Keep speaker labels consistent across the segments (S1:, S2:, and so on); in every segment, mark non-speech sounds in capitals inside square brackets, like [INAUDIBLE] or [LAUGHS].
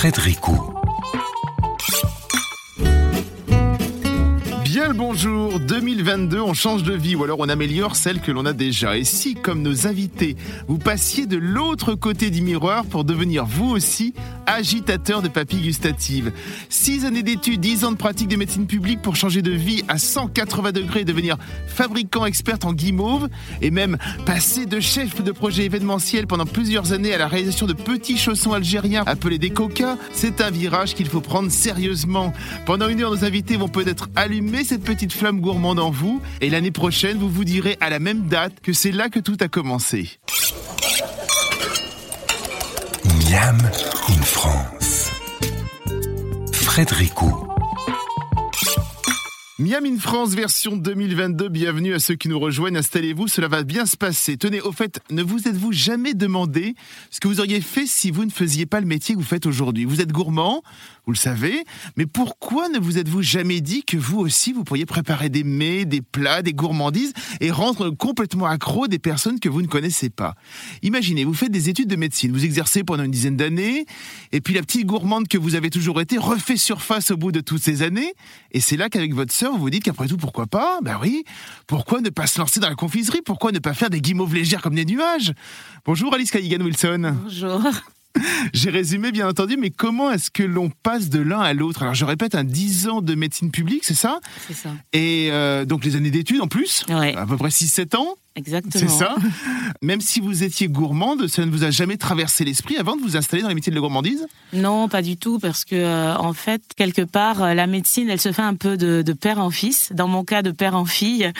S1: Frédéric
S2: bonjour, 2022, on change de vie ou alors on améliore celle que l'on a déjà. Et si, comme nos invités, vous passiez de l'autre côté du miroir pour devenir vous aussi agitateur de papilles gustatives? Six années d'études, dix ans de pratique de médecine publique pour changer de vie à 180 degrés et devenir fabricant expert en guimauve et même passer de chef de projet événementiel pendant plusieurs années à la réalisation de petits chaussons algériens appelés des coca, c'est un virage qu'il faut prendre sérieusement. Pendant une heure, nos invités vont peut-être allumer cette petite flamme gourmande en vous et l'année prochaine, vous vous direz à la même date que c'est là que tout a commencé.
S1: Miam in France. Frédéric
S2: Miam in France version 2022, bienvenue à ceux qui nous rejoignent, installez-vous, cela va bien se passer. Tenez, au fait, ne vous êtes-vous jamais demandé ce que vous auriez fait si vous ne faisiez pas le métier que vous faites aujourd'hui? Vous êtes gourmand, vous le savez, mais pourquoi ne vous êtes-vous jamais dit que vous aussi, vous pourriez préparer des mets, des plats, des gourmandises et rendre complètement accro des personnes que vous ne connaissez pas? Imaginez, vous faites des études de médecine, vous exercez pendant une dizaine d'années, et puis la petite gourmande que vous avez toujours été refait surface au bout de toutes ces années, et c'est là qu'avec votre sœur, vous vous dites qu'après tout, pourquoi pas? Ben oui, pourquoi ne pas se lancer dans la confiserie? Pourquoi ne pas faire des guimauves légères comme des nuages? Bonjour Alice Callaghan-Wilson.
S3: Bonjour. [LAUGHS]
S2: J'ai résumé bien entendu, mais comment est-ce que l'on passe de l'un à l'autre? Alors je répète, un 10 ans de médecine publique, c'est ça?
S3: C'est ça.
S2: Et euh, donc les années d'études en plus,
S3: Ouais.
S2: à peu près 6-7 ans?
S3: Exactement.
S2: c'est ça Même si vous étiez gourmande, ça ne vous a jamais traversé l'esprit avant de vous installer dans les métiers de la gourmandise?
S3: Non, pas du tout, parce que euh, en fait, quelque part, euh, la médecine, elle se fait un peu de, de père en fils. Dans mon cas, de père en fille,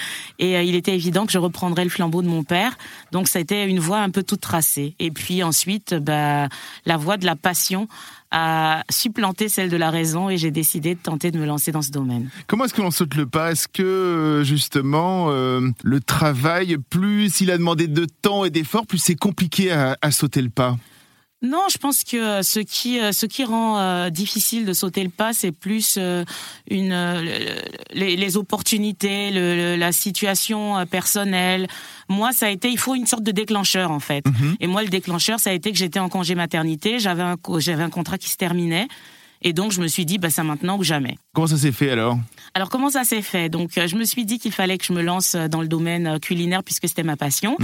S3: et euh, il était évident que je reprendrais le flambeau de mon père. Donc, ça a été une voie un peu toute tracée. Et puis ensuite, bah, la voie de la passion a supplanté celle de la raison, et j'ai décidé de tenter de me lancer dans ce domaine.
S2: Comment est-ce que l'on saute le pas? Est-ce que euh, justement euh, le travail, plus il a demandé de temps et d'efforts, plus c'est compliqué à, à sauter le pas?
S3: Non, je pense que ce qui ce qui rend euh, difficile de sauter le pas, c'est plus euh, une euh, les, les opportunités, le, le- la situation euh, personnelle. Moi, ça a été, il faut une sorte de déclencheur en fait. Et moi, le déclencheur, ça a été que j'étais en congé maternité, j'avais un j'avais un contrat qui se terminait, et donc je me suis dit, bah c'est maintenant ou jamais.
S2: Comment ça s'est fait alors?
S3: Alors comment ça s'est fait? Donc euh, je me suis dit qu'il fallait que je me lance euh, dans le domaine euh, culinaire puisque c'était ma passion.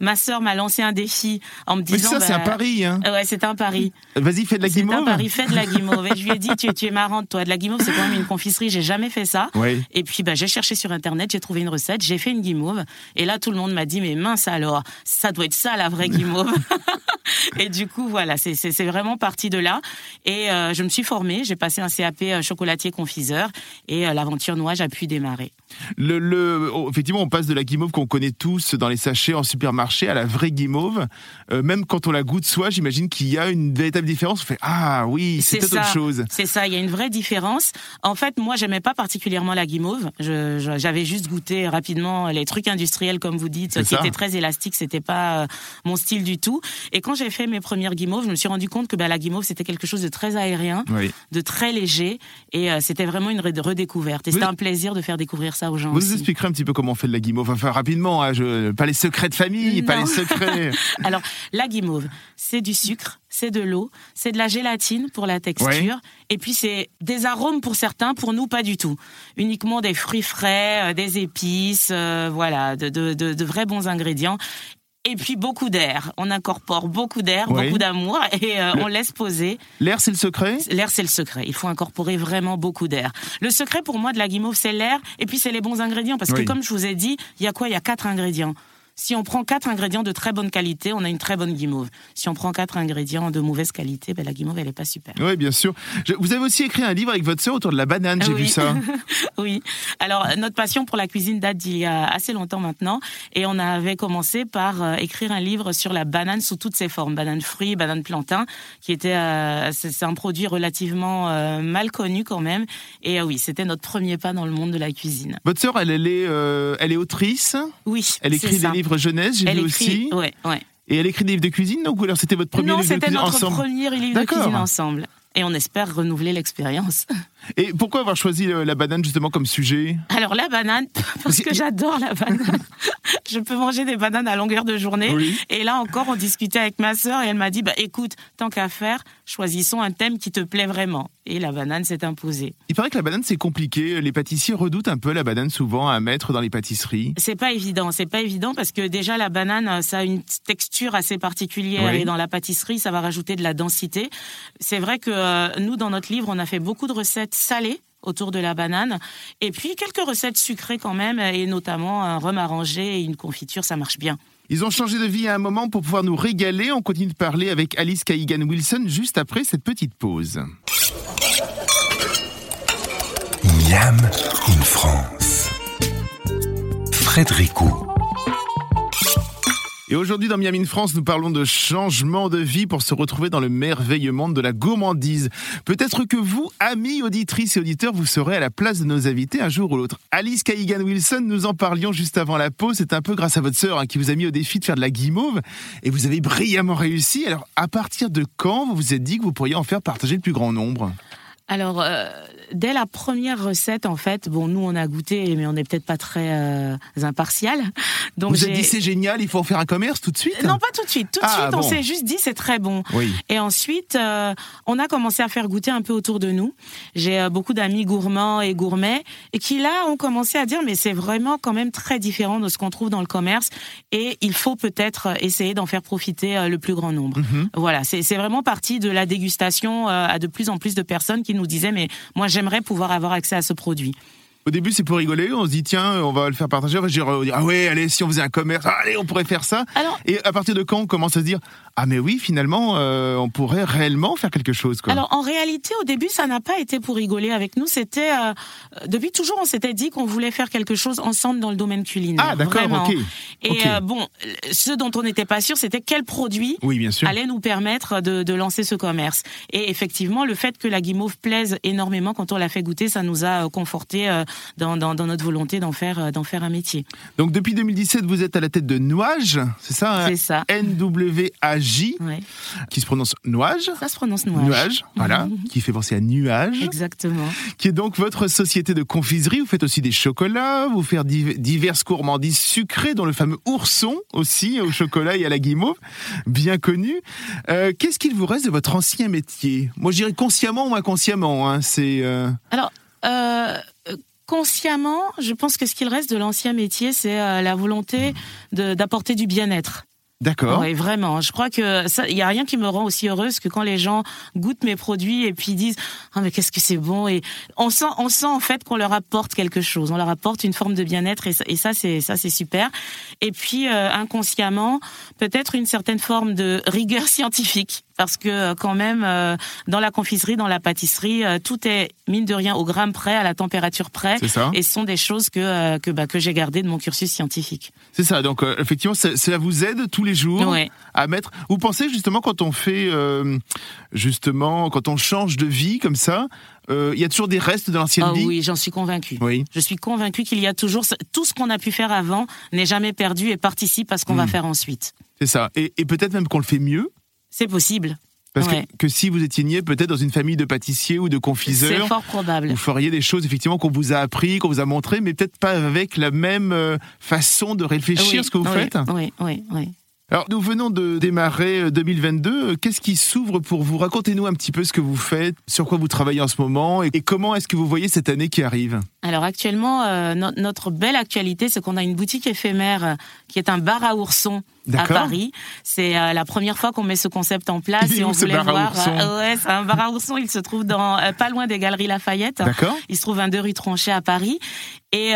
S3: Ma sœur m'a lancé un défi en me
S2: Mhm. Mais
S3: disant.
S2: ça, c'est un
S3: bah,
S2: pari. Hein.
S3: Ouais, c'est un pari.
S2: Vas-y, fais de la
S3: C'est un
S2: guimauve.
S3: pari, fais de la guimauve. [LAUGHS] Et je lui ai dit, tu, tu es marrante, toi. De la guimauve, c'est quand même une confiserie. J'ai jamais fait ça.
S2: Oui.
S3: Et puis, bah, j'ai cherché sur Internet, j'ai trouvé une recette, j'ai fait une guimauve. Et là, tout le monde m'a dit, mais mince alors, ça doit être ça, la vraie guimauve. [LAUGHS] et du coup, voilà, c'est- vraiment parti de là. Et euh, je me suis formée, j'ai passé un CAP euh, chocolatier confiseur. Et euh, l'aventure noix a pu démarrer.
S2: Le, le- oh, effectivement, on passe de la guimauve qu'on connaît tous dans les sachets en supermarché à la vraie guimauve. Euh, même quand on la goûte soi, j'imagine qu'il y a une véritable différence. On fait ah oui, c'est autre chose.
S3: C'est ça, il y a une vraie différence. En fait, moi, j'aimais pas particulièrement la guimauve. J'avais juste goûté rapidement les trucs industriels, comme vous dites, qui
S2: ça.
S3: étaient très élastiques. C'était pas euh, mon style du tout. Et quand j'ai fait mes premières guimauves, je me suis rendu compte que bah, la guimauve, c'était quelque chose de très aérien,
S2: Oui.
S3: de très léger, et euh, c'était vraiment une redécouverte. Et c'était un plaisir de faire découvrir ça aux gens
S2: Vous nous
S3: aussi.
S2: expliquerez un petit peu comment on fait de la guimauve. Enfin, rapidement, hein, je- pas les secrets de famille, pas les secrets. [LAUGHS]
S3: Alors, la guimauve, c'est du sucre, c'est de l'eau, c'est de la gélatine pour la texture, et puis c'est des arômes pour certains, pour nous pas du tout. Uniquement des fruits frais, euh, des épices, euh, voilà, de, de, de, de vrais bons ingrédients. Et puis beaucoup d'air. On incorpore beaucoup d'air,
S2: Oui.
S3: beaucoup d'amour, et euh, on laisse poser.
S2: L'air, c'est le secret?
S3: L'air, c'est le secret. Il faut incorporer vraiment beaucoup d'air. Le secret pour moi de la guimauve, c'est l'air et puis c'est les bons ingrédients. Parce
S2: Oui.
S3: que comme je vous ai dit, il y a quoi? Il y a quatre ingrédients. Si on prend quatre ingrédients de très bonne qualité, on a une très bonne guimauve. Si on prend quatre ingrédients de mauvaise qualité, ben la guimauve, elle est pas super.
S2: Oui, bien sûr. Je- vous avez aussi écrit un livre avec votre sœur autour de la banane, j'ai
S3: Oui.
S2: vu ça. [LAUGHS]
S3: oui. Alors, notre passion pour la cuisine date d'il y a assez longtemps maintenant. Et on avait commencé par euh, écrire un livre sur la banane sous toutes ses formes. Banane fruit, banane plantain, qui était, euh, c'est un produit relativement euh, mal connu quand même. Et oui, c'était notre premier pas dans le monde de la cuisine.
S2: Votre sœur, elle, elle est, elle est autrice?
S3: Oui.
S2: Elle écrit des livres jeunesse, j'ai vu aussi.
S3: ouais, ouais.
S2: Et elle écrit des livres de cuisine, donc ou alors c'était votre premier
S3: non,
S2: livre de
S3: c'était
S2: cuisine
S3: notre
S2: ensemble
S3: premier livre de cuisine ensemble. Et on espère renouveler l'expérience. [LAUGHS]
S2: Et pourquoi avoir choisi euh, la banane justement comme sujet?
S3: Alors la banane, [LAUGHS] parce que j'adore la banane. [LAUGHS] je peux manger des bananes à longueur de journée. Et là encore, on discutait avec ma sœur et elle m'a dit, bah écoute, tant qu'à faire, choisissons un thème qui te plaît vraiment. Et la banane s'est imposée.
S2: Il paraît que la banane c'est compliqué. Les pâtissiers redoutent un peu la banane souvent à mettre dans les pâtisseries.
S3: C'est pas évident, c'est pas évident parce que déjà la banane ça a une texture assez particulière et dans la pâtisserie ça va rajouter de la densité. C'est vrai que euh, nous dans notre livre on a fait beaucoup de recettes salées autour de la banane. Et puis quelques recettes sucrées quand même, et notamment un rhum arrangé et une confiture, ça marche bien.
S2: Ils ont changé de vie à un moment pour pouvoir nous régaler. On continue de parler avec Alice Kaigan Wilson juste après cette petite pause.
S1: Miam in France. Frédéricot.
S2: Et aujourd'hui dans Miami France, nous parlons de changement de vie pour se retrouver dans le merveilleux monde de la gourmandise. Peut-être que vous, amis auditrices et auditeurs, vous serez à la place de nos invités un jour ou l'autre. Alice Kaigan Wilson, nous en parlions juste avant la pause. C'est un peu grâce à votre sœur hein, qui vous a mis au défi de faire de la guimauve et vous avez brillamment réussi. Alors, à partir de quand vous vous êtes dit que vous pourriez en faire partager le plus grand nombre?
S3: Alors, euh, dès la première recette, en fait, bon, nous on a goûté, mais on n'est peut-être pas très euh, impartial. [LAUGHS]
S2: Donc vous avez dit c'est génial, il faut en faire un commerce tout de suite?
S3: Non, pas tout de suite. Tout de ah, suite, on s'est juste dit c'est très bon. Oui. Et ensuite, euh, on a commencé à faire goûter un peu autour de nous. J'ai beaucoup d'amis gourmands et gourmets et qui là ont commencé à dire mais c'est vraiment quand même très différent de ce qu'on trouve dans le commerce et il faut peut-être essayer d'en faire profiter le plus grand nombre. Mhm. Voilà, c'est vraiment parti de la dégustation à de plus en plus de personnes qui nous disait mais moi j'aimerais pouvoir avoir accès à ce produit.
S2: Au début, c'est pour rigoler. On se dit, tiens, on va le faire partager. On va dire, ah ouais, allez, si on faisait un commerce, allez, on pourrait faire ça. et à partir de quand on commence à se dire, ah mais oui, finalement, euh, on pourrait réellement faire quelque chose. Quoi.
S3: Alors en réalité, au début, ça n'a pas été pour rigoler avec nous. C'était euh, depuis toujours, on s'était dit qu'on voulait faire quelque chose ensemble dans le domaine culinaire.
S2: Ah d'accord, ok.
S3: Et euh, bon, ce dont on n'était pas sûr, c'était quel produit
S2: oui, bien sûr.
S3: allait nous permettre de, de, lancer ce commerce. Et effectivement, le fait que la guimauve plaise énormément quand on l'a fait goûter, ça nous a conforté dans, dans, dans, notre volonté d'en faire d'en faire un métier.
S2: Donc depuis 2017, vous êtes à la tête de Nuage, c'est ça
S3: hein? C'est ça.
S2: N W A J, qui se prononce nuage.
S3: Ça se prononce nuage.
S2: Nuage, voilà, [LAUGHS] qui fait penser à nuage.
S3: Exactement.
S2: Qui est donc votre société de confiserie. Vous faites aussi des chocolats, vous faites diverses gourmandises sucrées, dont le fameux ourson aussi, au chocolat et à la guimauve, bien connu. Euh, qu'est-ce qu'il vous reste de votre ancien métier? Moi, je dirais consciemment ou inconsciemment. Hein, c'est.
S3: Euh, Alors. Euh, consciemment, je pense que ce qu'il reste de l'ancien métier, c'est la volonté d'apporter du bien-être.
S2: D'accord.
S3: Oui, vraiment. Je crois que ça, il y a rien qui me rend aussi heureuse que quand les gens goûtent mes produits et puis disent ah mais qu'est-ce que c'est bon et on sent on sent en fait qu'on leur apporte quelque chose, on leur apporte une forme de bien-être et ça, c'est ça c'est super. Et puis euh, inconsciemment peut-être une certaine forme de rigueur [LAUGHS] scientifique parce que euh, quand même euh, dans la confiserie, dans la pâtisserie, euh, tout est mine de rien au gramme près, à la température près, et ce sont des choses que que, bah, que j'ai gardées de mon cursus scientifique.
S2: C'est ça. Donc effectivement, cela vous aide tous les jours à mettre. Vous pensez justement quand on fait justement quand on change de vie comme ça, il y a toujours des restes de l'ancienne
S3: ah
S2: vie.
S3: Oui, j'en suis convaincu. Oui. Je suis convaincu qu'il y a toujours tout ce qu'on a pu faire avant n'est jamais perdu et participe à ce qu'on va hmm. faire ensuite.
S2: C'est ça. Et, et peut-être même qu'on le fait mieux.
S3: C'est possible.
S2: Parce que, si vous étiez né peut-être dans une famille de pâtissiers ou de confiseurs,
S3: c'est fort probable.
S2: Vous feriez des choses effectivement qu'on vous a appris, qu'on vous a montré, mais peut-être pas avec la même euh, façon de réfléchir ce que vous faites.
S3: Oui, oui, oui.
S2: Alors, nous venons de démarrer 2022. Euh, euh, qu'est-ce qui s'ouvre pour vous? Racontez-nous un petit peu ce que vous faites, sur quoi vous travaillez en ce moment et, comment est-ce que vous voyez cette année qui arrive?
S3: Alors, actuellement, notre belle actualité, c'est qu'on a une boutique éphémère qui est un bar à oursons à Paris. C'est euh, la première fois qu'on met ce concept en place
S2: et on voulait voir.
S3: Euh, ouais, c'est un bar à ourson. Il se trouve dans euh, pas loin des Galeries Lafayette.
S2: D'accord.
S3: Il se trouve un deux rue Tronchet à Paris. Et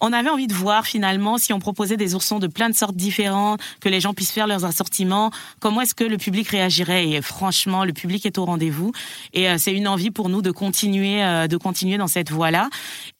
S3: on avait envie de voir finalement si on proposait des oursons de plein de sortes différentes, que les gens puissent faire leurs assortiments, comment est-ce que le public réagirait? Et franchement, le public est au rendez-vous. Et c'est une envie pour nous de continuer, de continuer dans cette voie-là.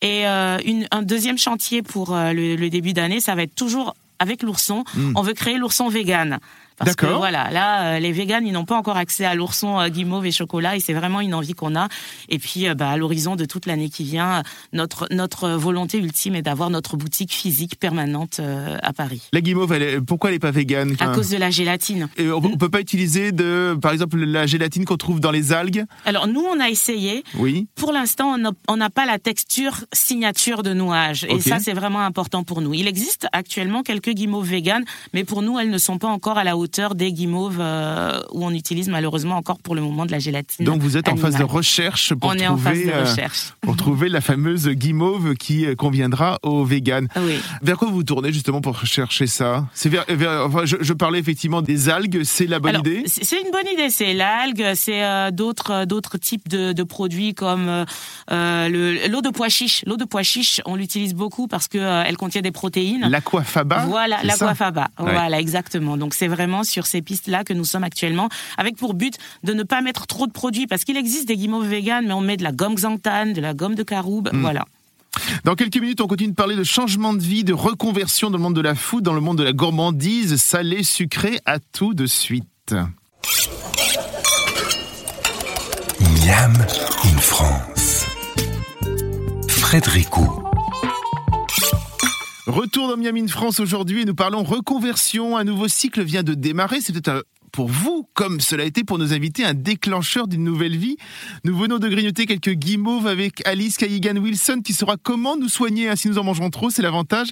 S3: Et une, un deuxième chantier pour le, le début d'année, ça va être toujours avec l'ourson. Hmm. On veut créer l'ourson vegan Parce que voilà, là, euh, les véganes, ils n'ont pas encore accès à l'ourson euh, guimauve et chocolat, et c'est vraiment une envie qu'on a. Et puis, euh, bah, à l'horizon de toute l'année qui vient, notre notre volonté ultime est d'avoir notre boutique physique permanente à Paris.
S2: La guimauve, elle est- pourquoi elle n'est pas végane
S3: À cause de la gélatine.
S2: et on, on peut pas utiliser de, par exemple, la gélatine qu'on trouve dans les algues?
S3: Alors nous, on a essayé.
S2: Oui.
S3: Pour l'instant, on n'a- pas la texture signature de nouage. Et ça, c'est vraiment important pour nous. Il existe actuellement quelques guimauves véganes, mais pour nous, elles ne sont pas encore à la hauteur des guimauves euh, où on utilise malheureusement encore pour le moment de la gélatine.
S2: Donc vous êtes en phase de recherche pour
S3: On est
S2: trouver,
S3: en phase de
S2: euh,
S3: recherche.
S2: pour trouver la fameuse guimauve qui euh, conviendra aux véganes.
S3: Ah Oui.
S2: Vers quoi vous tournez justement pour chercher ça? C'est vers, vers- enfin, je, je parlais effectivement des algues, c'est la bonne
S3: Alors,
S2: idée?
S3: c'est une bonne idée. C'est l'algue, c'est euh, d'autres d'autres types de, de produits comme euh, le- l'eau de pois chiche. L'eau de pois chiche, on l'utilise beaucoup parce que euh, elle contient des protéines.
S2: L'aquafaba
S3: Voilà, l'aquafaba.
S2: Ouais.
S3: Voilà, exactement. Donc c'est vraiment sur ces pistes-là que nous sommes actuellement, avec pour but de ne pas mettre trop de produits, parce qu'il existe des guimauves véganes, mais on met de la gomme xanthane, de la gomme de caroube,
S2: Hmm.
S3: voilà.
S2: Dans quelques minutes, on continue de parler de changement de vie, de reconversion dans le monde de la food, dans le monde de la gourmandise, salée, sucrée, à tout de suite.
S1: Miam in France. Frédéric.
S2: Retour dans Miami France aujourd'hui nous parlons reconversion. Un nouveau cycle vient de démarrer. C'est peut-être pour vous, comme cela a été pour nos invités, un déclencheur d'une nouvelle vie. Nous venons de grignoter quelques guimauves avec Alice Kayigan Wilson qui saura comment nous soigner hein, si nous en mangerons trop, c'est l'avantage.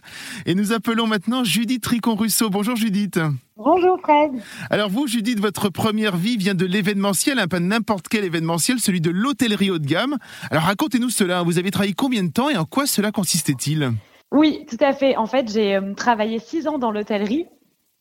S2: Et nous appelons maintenant Judith Tricon-Russo. Bonjour Judith.
S4: Bonjour Fred.
S2: Alors vous, Judith, votre première vie vient de l'événementiel, hein, pas n'importe quel événementiel, celui de l'hôtellerie haut de gamme. Alors racontez-nous cela. Vous avez travaillé combien de temps et en quoi cela consistait-il?
S4: Oui, tout à fait. En fait, j'ai euh, travaillé six ans dans l'hôtellerie.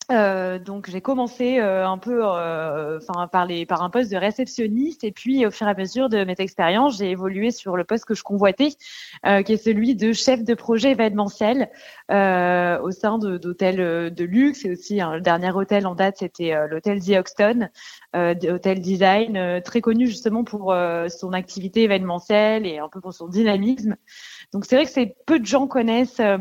S4: Euh, donc j'ai commencé euh, un peu euh, par les par un poste de réceptionniste et puis au fur et à mesure de mes expériences j'ai évolué sur le poste que je convoitais qui est celui de chef de projet événementiel au sein d'hôtels de luxe et aussi hein, le dernier hôtel en date c'était l'hôtel The Hoxton hôtel design très connu justement pour son activité événementielle et un peu pour son dynamisme donc c'est vrai que c'est peu de gens connaissent euh,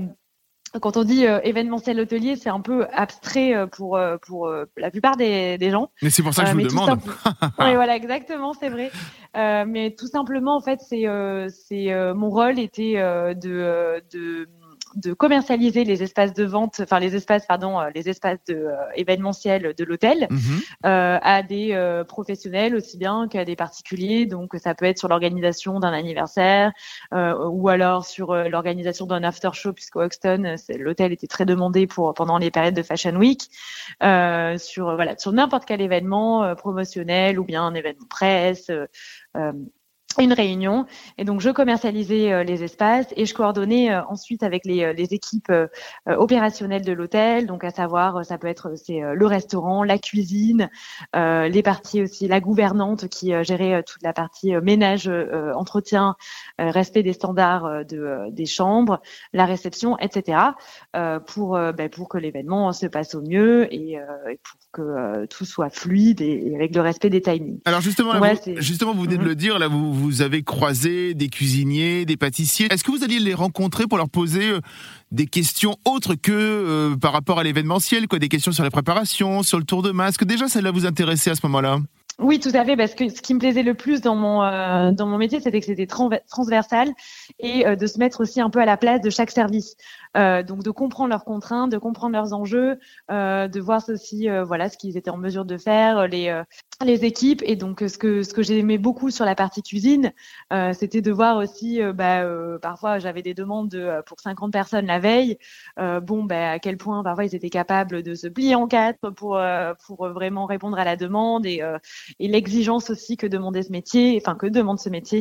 S4: quand on dit euh, événementiel hôtelier, c'est un peu abstrait euh, pour euh, pour euh, la plupart des, des gens.
S2: Mais c'est pour ça que je
S4: tout
S2: demande. [LAUGHS]
S4: Oui, voilà, exactement, c'est vrai. Euh, mais tout simplement, en fait, c'est euh, c'est euh, mon rôle était euh, de euh, de de commercialiser les espaces de vente, enfin les espaces, pardon, euh, les espaces de euh, événementiels de l'hôtel euh, à des euh, professionnels aussi bien qu'à des particuliers. Donc ça peut être sur l'organisation d'un anniversaire euh, ou alors sur l'organisation d'un after show puisqu'au Hoxton c'est- l'hôtel était très demandé pour pendant les périodes de Fashion Week. Euh, sur voilà sur n'importe quel événement euh, promotionnel ou bien un événement presse. euh, une réunion et donc je commercialisais euh, les espaces et je coordonnais euh, ensuite avec les, euh, les équipes euh, opérationnelles de l'hôtel donc à savoir ça peut être c'est le restaurant la cuisine euh, les parties aussi la gouvernante qui gérait toute la partie ménage euh, entretien euh, respect des standards de des chambres la réception etc euh, pour ben, pour que l'événement se passe au mieux et, euh, et pour que euh, tout soit fluide et, et avec le respect des timings
S2: Alors justement, là,
S4: Ouais,
S2: vous, justement, vous venez de
S4: Mhm.
S2: le dire, là, vous, vous avez croisé des cuisiniers, des pâtissiers. Est-ce que vous alliez les rencontrer pour leur poser euh, des questions autres que euh, par rapport à l'événementiel, quoi, des questions sur la préparation, sur le tour de masque? Déjà, ça là vous intéressait à ce moment-là
S4: Oui, tout à fait, parce que ce qui me plaisait le plus dans mon euh, dans mon métier, c'était que c'était tran- transversal et de se mettre aussi un peu à la place de chaque service. Euh, donc de comprendre leurs contraintes, de comprendre leurs enjeux, euh, de voir aussi euh, voilà ce qu'ils étaient en mesure de faire, les euh, les équipes et donc euh, ce que ce que j'aimais beaucoup sur la partie cuisine, euh, c'était de voir aussi euh, bah, euh, parfois j'avais des demandes de, euh, pour 50 personnes la veille. Euh, bon, bah, à quel point parfois ils étaient capables de se plier en quatre pour euh, pour vraiment répondre à la demande et euh, et l'exigence aussi que demandait ce métier, enfin que demande ce métier,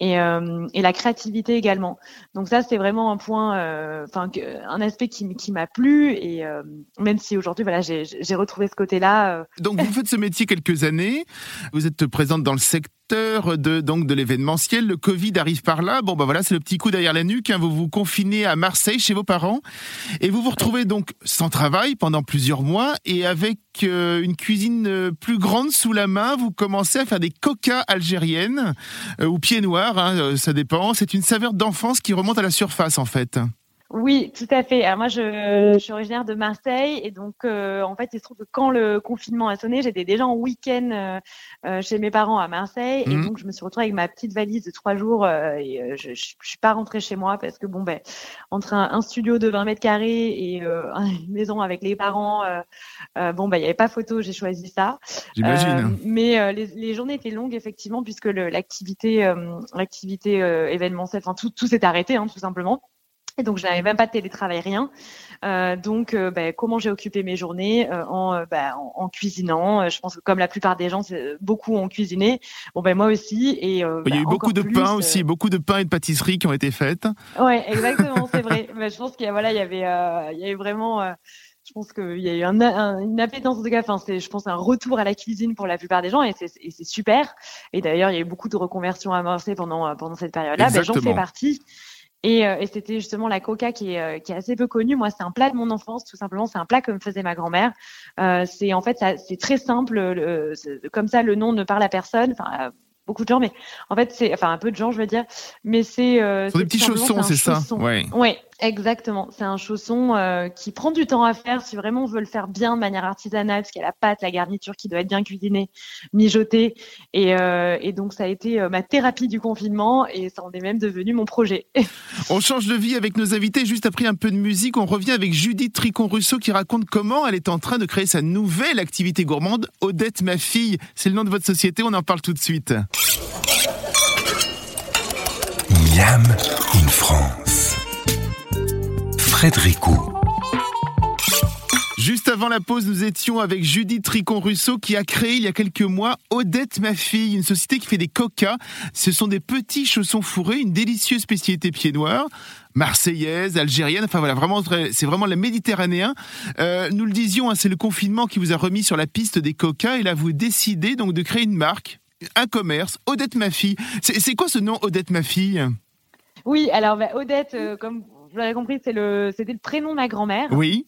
S4: et, euh, et la créativité également. Donc ça, c'est vraiment un point, euh, enfin que- un aspect qui, m'a plu, et euh, même si aujourd'hui, voilà, j'ai retrouvé ce côté-là. euh,
S2: Donc vous faites ce métier quelques années, vous êtes présente dans le secteur de donc de l'événementiel, le Covid arrive par là. Bon bah voilà, c'est le petit coup derrière la nuque. hein. Vous vous confinez à Marseille chez vos parents et vous vous retrouvez donc sans travail pendant plusieurs mois et avec euh, une cuisine euh, plus grande sous la main, vous commencez à faire des coca algériennes euh, ou pieds noirs, hein, euh, ça dépend. C'est une saveur d'enfance qui remonte à la surface en fait.
S4: Oui, tout à fait. Alors moi, je, je suis originaire de Marseille et donc euh, en fait, il se trouve que quand le confinement a sonné, j'étais déjà en week-end euh, euh, chez mes parents à Marseille et
S2: Mhm.
S4: donc je me suis retrouvée avec ma petite valise de trois jours euh, et euh, je, je, je suis pas rentrée chez moi parce que bon ben entre un, un studio de 20 mètres carrés et euh, [LAUGHS] une maison avec les parents, bon ben il y avait pas photo, j'ai choisi ça.
S2: J'imagine.
S4: Mais euh, les, les journées étaient longues effectivement puisque l'activité euh, l'activité euh, événementielle, enfin tout, tout s'est arrêté hein, tout simplement. Et donc je n'avais même pas de télétravail, rien. Euh, donc euh, ben, comment j'ai occupé mes journées euh, en, ben, en, en cuisinant. Je pense que comme la plupart des gens, beaucoup ont cuisiné. Bon ben moi aussi. Et
S2: Il y a
S4: ben,
S2: eu beaucoup de
S4: plus,
S2: pain aussi, beaucoup de pain et de pâtisseries qui ont été faites.
S4: Ouais, exactement, c'est vrai. Mais [LAUGHS] je pense qu'il y a voilà, il y avait, il y avait vraiment. je pense qu'il y a eu un, un- une appétence en tout cas. Enfin, c'est, je pense, un retour à la cuisine pour la plupart des gens et c'est, super. Et d'ailleurs, il y a eu beaucoup de reconversions à Marseille pendant pendant cette période-là. Ben, j'en fais partie. Et, euh, et c'était justement la coca qui est, euh, qui est assez peu connue. Moi, c'est un plat de mon enfance, tout simplement. C'est un plat que me faisait ma grand-mère. Euh, c'est en fait, ça, c'est très simple. le- comme ça, le nom ne parle à personne. Enfin, à beaucoup de gens, mais en fait, c'est, enfin, un peu de gens, je veux dire. Mais c'est. Euh,
S2: sont des petits chaussons, c'est ça?
S4: chausson.
S2: Ouais.
S4: Exactement. C'est un chausson euh, qui prend du temps à faire si vraiment on veut le faire bien de manière artisanale, parce qu'il y a la pâte, la garniture qui doit être bien cuisinée, mijotée. Et, euh, et donc, ça a été euh, ma thérapie du confinement et ça en est même devenu mon projet. [LAUGHS]
S2: On change de vie avec nos invités. Juste après un peu de musique, on revient avec Judith Tricon-Russo qui raconte comment elle est en train de créer sa nouvelle activité gourmande. Odette, ma fille, c'est le nom de votre société. On en parle tout de suite.
S1: Miam in France. Frédérico.
S2: Juste avant la pause, nous étions avec Judith Tricon-Russo qui a créé il y a quelques mois Odette, ma fille, une société qui fait des coca. Ce sont des petits chaussons fourrés, une délicieuse spécialité pied noir, marseillaise, algérienne. Enfin voilà, vraiment, c'est vraiment la méditerranéen. Euh, nous le disions, hein, c'est le confinement qui vous a remis sur la piste des coca et là vous décidez donc de créer une marque, un commerce, Odette, ma fille. C'est c'est quoi ce nom, Odette, ma fille?
S4: Oui, alors bah, Odette, euh, comme vous l'avez compris, c'est le, c'était le prénom de ma grand-mère.
S2: Oui.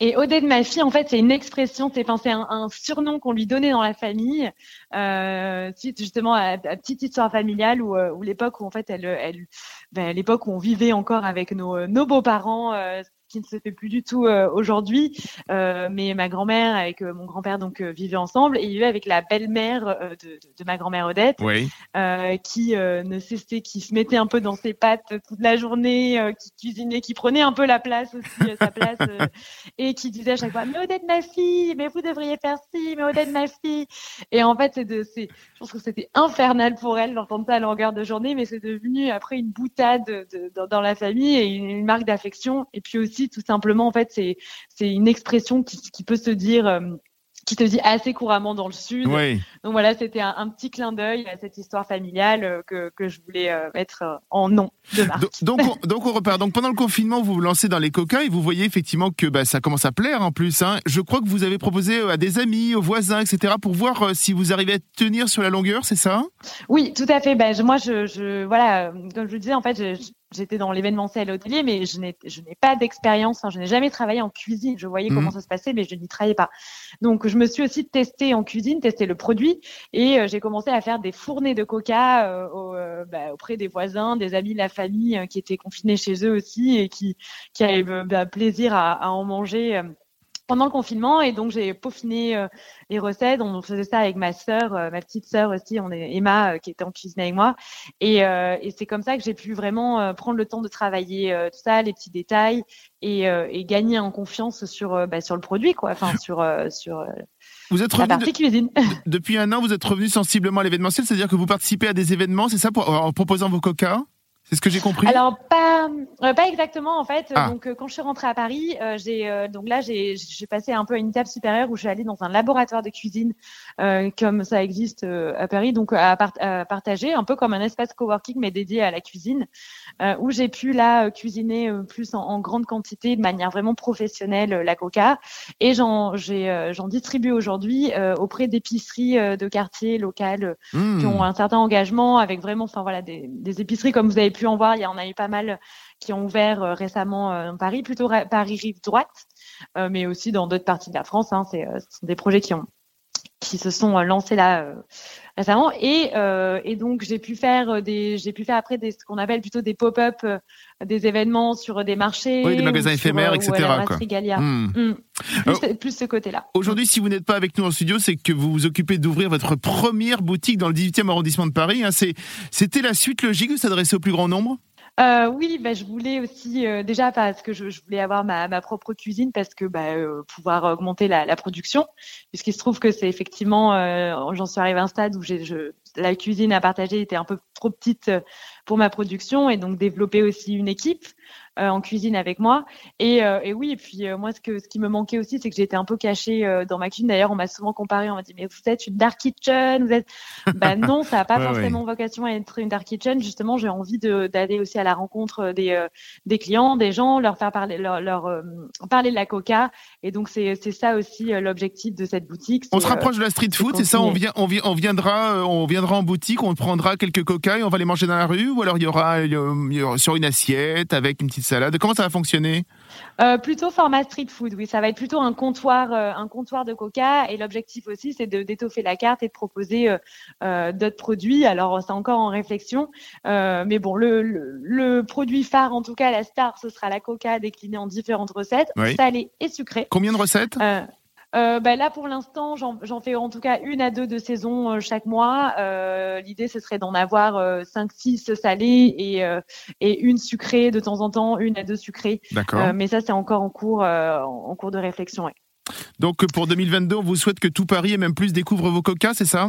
S4: Et Odette, ma fille, en fait, c'est une expression, c'est, enfin, un, un surnom qu'on lui donnait dans la famille, euh, suite justement à la petite histoire familiale où, euh, l'époque où en fait, elle, elle, ben, l'époque où on vivait encore avec nos, nos beaux-parents, euh, ce qui ne se fait plus du tout euh, aujourd'hui. Euh, mais ma grand-mère avec euh, mon grand-père donc euh, vivaient ensemble et il vivait avec la belle-mère euh, de, de, de ma grand-mère Odette
S2: Oui.
S4: euh, qui euh, ne cessait, qui se mettait un peu dans ses pattes toute la journée, euh, qui cuisinait, qui prenait un peu la place aussi, sa place, [LAUGHS] et qui disait à chaque fois mais Odette ma fille, mais vous devriez faire ci, mais Odette ma fille. Et en fait c'est de, c'est, je pense que c'était infernal pour elle d'entendre ça à longueur de journée, mais c'est devenu après une boutade de, de- dans, dans la famille et une, une marque d'affection. Et puis aussi tout simplement en fait c'est c'est une expression qui, qui peut se dire euh, qui se dit assez couramment dans le sud.
S2: Oui.
S4: Donc voilà, c'était un, un petit clin d'œil à cette histoire familiale euh, que, que je voulais euh, mettre en nom de marque.
S2: Donc, donc, on, donc on repart. Donc pendant le confinement, vous vous lancez dans les coca et vous voyez effectivement que bah, ça commence à plaire en plus. Hein. Je crois que vous avez proposé à des amis, aux voisins, etc. pour voir si vous arrivez à tenir sur la longueur, c'est ça?
S4: Oui, tout à fait. Ben, je- moi, je, je, voilà, comme je le disais, en fait, je- j'étais dans l'événementiel hôtelier, mais je n'ai, je n'ai pas d'expérience. je n'ai jamais travaillé en cuisine. Je voyais
S2: Mhm.
S4: comment ça se passait, mais je n'y travaillais pas. Donc, je me suis aussi testée en cuisine, tester le produit, et euh, j'ai commencé à faire des fournées de coca euh, au- euh, bah, auprès des voisins, des amis de la famille euh, qui étaient confinés chez eux aussi et qui, qui avaient bah, plaisir à, à en manger. Pendant le confinement et donc j'ai peaufiné euh, les recettes. On faisait ça avec ma sœur, euh, ma petite sœur aussi, on est Emma euh, qui était en cuisine avec moi. Et, et c'est comme ça que j'ai pu vraiment prendre le temps de travailler tout ça, les petits détails et, et gagner en confiance sur bah, sur le produit quoi, enfin [LAUGHS] sur sur
S2: Vous êtes
S4: la
S2: de-
S4: cuisine.
S2: depuis un an, vous êtes revenu sensiblement à l'événementiel, c'est-à-dire que vous participez à des événements, c'est ça, pour- en proposant vos coca? C'est ce que j'ai compris
S4: Alors pas euh, pas exactement en fait.
S2: Ah.
S4: Donc euh, quand je suis rentrée à Paris, euh, j'ai euh, donc là j'ai j'ai passé un peu à une étape supérieure où je suis allée dans un laboratoire de cuisine euh, comme ça existe euh, à Paris, donc à, part- à partager un peu comme un espace coworking mais dédié à la cuisine euh, où j'ai pu là euh, cuisiner euh, plus en, en grande quantité de manière vraiment professionnelle euh, la coca et j'en j'ai euh, j'en distribue aujourd'hui euh, auprès d'épiceries euh, de quartier locales
S2: Hmm.
S4: qui ont un certain engagement avec vraiment, enfin voilà, des, des épiceries comme vous avez pu en voir, il y en a eu pas mal qui ont ouvert euh, récemment euh, dans Paris, plutôt Paris rive droite, euh, mais aussi dans d'autres parties de la France. Hein, c'est, euh, ce sont des projets qui ont qui se sont lancés là récemment. Et, euh, et donc j'ai pu faire des, j'ai pu faire après des, ce qu'on appelle plutôt des pop-up, euh, des événements sur des marchés,
S2: oui, des magasins éphémères,
S4: euh,
S2: etc.
S4: Quoi. Hmm. Hmm. Plus, plus, ce côté-là.
S2: Aujourd'hui, si vous n'êtes pas avec nous en studio, c'est que vous vous occupez d'ouvrir votre première boutique dans le 18e arrondissement de Paris. Hein. C'était la suite logique de s'adresser au plus grand nombre?
S4: Euh, oui, bah, je voulais aussi euh, déjà parce que je, voulais avoir ma, propre cuisine parce que bah, euh, pouvoir augmenter la, production, puisqu'il se trouve que c'est effectivement, euh, j'en suis arrivée à un stade où je, la cuisine à partager était un peu trop petite pour ma production et donc développer aussi une équipe. Euh, en cuisine avec moi. Et, euh, et oui, et puis euh, moi, ce, que, ce qui me manquait aussi, c'est que j'étais un peu cachée dans ma cuisine. D'ailleurs, on m'a souvent comparé, on m'a dit, mais vous êtes une dark kitchen, vous êtes... [LAUGHS] ben non, ça n'a pas forcément vocation à être une dark kitchen. Justement, j'ai envie d'aller aussi à la rencontre des, des clients, des gens, leur faire parler, leur, leur parler de la coca. Et donc, c'est ça aussi l'objectif de cette boutique.
S2: On se rapproche de la street food, c'est ça? On, vient, on, on, viendra, on viendra en boutique, on prendra quelques coca et on va les manger dans la rue ou alors il y aura, il y aura sur une assiette avec une petite salade Comment ça va fonctionner?
S4: Euh, Plutôt format street food, oui. Ça va être plutôt un comptoir, euh, un comptoir de coca. Et l'objectif aussi, c'est d'étoffer la carte et de proposer euh, d'autres produits. Alors, c'est encore en réflexion. mais bon, le, le, produit phare, en tout cas, la star, ce sera la coca déclinée en différentes recettes, salées et sucrées.
S2: Combien de recettes?
S4: Euh, bah là, pour l'instant, j'en fais en tout cas une à deux de saison euh, chaque mois. Euh, L'idée, ce serait d'en avoir cinq, six salées et, et une sucrée de temps en temps, une à deux sucrées.
S2: D'accord.
S4: mais ça, c'est encore en cours, en cours de réflexion. Ouais.
S2: Donc, pour 2022, on vous souhaite que tout Paris et même plus découvre vos coca, c'est ça?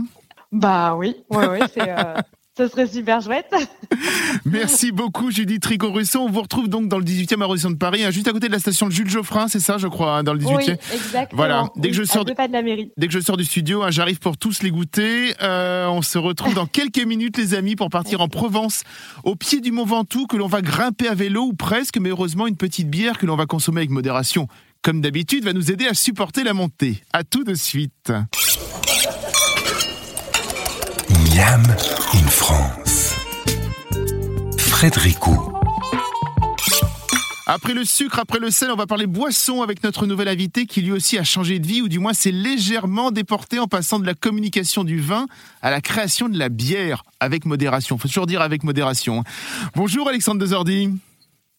S4: Bah oui, ouais, ouais, c'est. [LAUGHS] Ce serait super chouette. [LAUGHS]
S2: Merci beaucoup Judith Tricot-Russo. On vous retrouve donc dans le 18e arrondissement de Paris, hein, juste à côté de la station de Jules Geoffrin, c'est ça je crois, hein, dans le 18e
S4: Oui, exactement.
S2: Voilà, dès que je sors
S4: de, pas de la mairie.
S2: Dès que je sors du studio, hein, j'arrive pour tous les goûter. Euh, on se retrouve dans quelques minutes les amis pour partir en Provence, au pied du Mont Ventoux, que l'on va grimper à vélo ou presque, mais heureusement une petite bière que l'on va consommer avec modération. Comme d'habitude, va nous aider à supporter la montée. À tout de suite.
S1: France.
S2: Après le sucre, après le sel, on va parler boisson avec notre nouvel invité qui lui aussi a changé de vie ou du moins s'est légèrement déporté en passant de la communication du vin à la création de la bière avec modération. Faut toujours dire avec modération. Bonjour Alexandre Dezordi.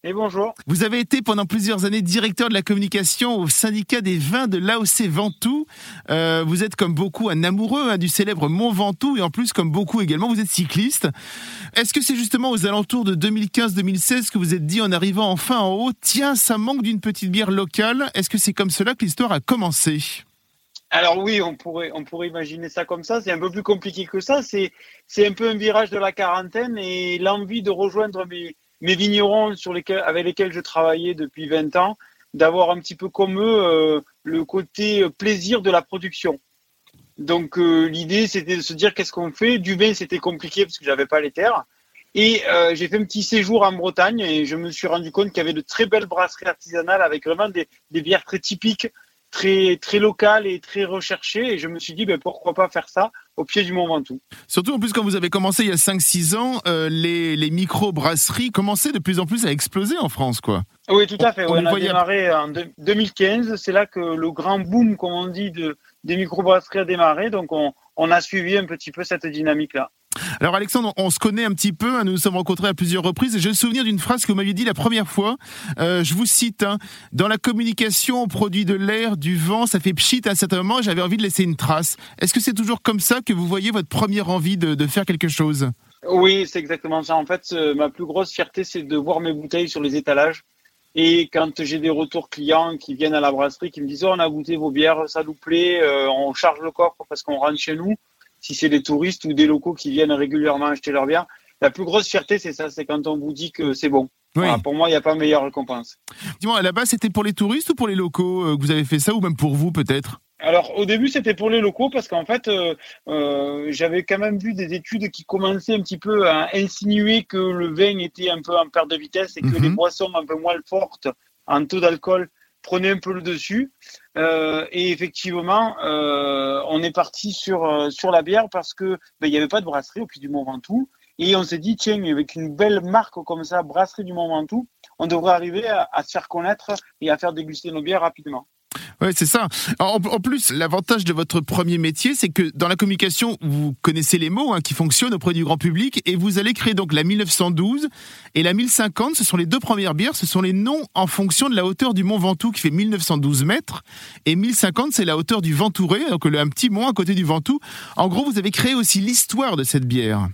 S5: Et bonjour.
S2: Vous avez été pendant plusieurs années directeur de la communication au syndicat des vins de l'AOC Ventoux. Euh, vous êtes comme beaucoup un amoureux hein, du célèbre Mont Ventoux et en plus comme beaucoup également vous êtes cycliste. Est-ce que c'est justement aux alentours de 2015-2016 que vous êtes dit en arrivant enfin en haut, tiens ça manque d'une petite bière locale Est-ce que c'est comme cela que l'histoire a commencé?
S5: Alors oui, on pourrait, on pourrait imaginer ça comme ça. C'est un peu plus compliqué que ça. C'est, c'est un peu un virage de la quarantaine et l'envie de rejoindre mes, mes vignerons avec lesquels je travaillais depuis 20 ans, d'avoir un petit peu comme eux euh, le côté plaisir de la production. Donc euh, l'idée c'était de se dire qu'est-ce qu'on fait. Du vin c'était compliqué parce que j'avais pas les terres. Et euh, j'ai fait un petit séjour en Bretagne et je me suis rendu compte qu'il y avait de très belles brasseries artisanales avec vraiment des, des bières très typiques très très local et très recherché et je me suis dit ben, pourquoi pas faire ça au pied du Mont Ventoux.
S2: Surtout en plus quand vous avez commencé il y a 5-6 ans, euh, les, les micro-brasseries commençaient de plus en plus à exploser en France quoi.
S5: Oui tout à fait, on, a démarré en 2015, c'est là que le grand boom comme on dit de, des micro-brasseries a démarré donc on, on a suivi un petit peu cette dynamique là.
S2: Alors Alexandre, on se connaît un petit peu, hein, nous nous sommes rencontrés à plusieurs reprises et j'ai le souvenir d'une phrase que vous m'aviez dit la première fois, euh, je vous cite, hein, dans la communication on produit de l'air, du vent, ça fait pchit à un certain moment, j'avais envie de laisser une trace. Est-ce que c'est toujours comme ça que vous voyez votre première envie de, faire quelque chose?
S5: Oui, c'est exactement ça. En fait, euh, ma plus grosse fierté, c'est de voir mes bouteilles sur les étalages. Et quand j'ai des retours clients qui viennent à la brasserie, qui me disent oh, on a goûté vos bières, ça nous plaît, euh, on charge le coffre parce qu'on rentre chez nous si c'est des touristes ou des locaux qui viennent régulièrement acheter leur bière. La plus grosse fierté, c'est ça, c'est quand on vous dit que c'est bon. pour moi, il n'y a pas meilleure récompense.
S2: Dis-moi, à la base, c'était pour les touristes ou pour les locaux euh, que vous avez fait ça, ou même pour vous peut-être?
S5: Alors au début c'était pour les locaux parce qu'en fait euh, euh, j'avais quand même vu des études qui commençaient un petit peu à insinuer que le vin était un peu en perte de vitesse et que les mhm. boissons un peu moins fortes en taux d'alcool prenait un peu le dessus. Euh, et effectivement, euh, on est parti sur, euh, sur la bière parce que ben, il n'y avait pas de brasserie au pied du Mont Ventoux. Et on s'est dit, tiens, avec une belle marque comme ça, Brasserie du Mont Ventoux, on devrait arriver à, à, se faire connaître et à faire déguster nos bières rapidement.
S2: Ouais, c'est ça. En, en plus, l'avantage de votre premier métier, c'est que dans la communication, vous connaissez les mots hein, qui fonctionnent auprès du grand public et vous allez créer donc la 1912 et la 1050. Ce sont les deux premières bières. Ce sont les noms en fonction de la hauteur du Mont Ventoux qui fait 1912 mètres et 1050, c'est la hauteur du Ventouré, donc un petit mont à côté du Ventoux. En gros, vous avez créé aussi l'histoire de cette bière.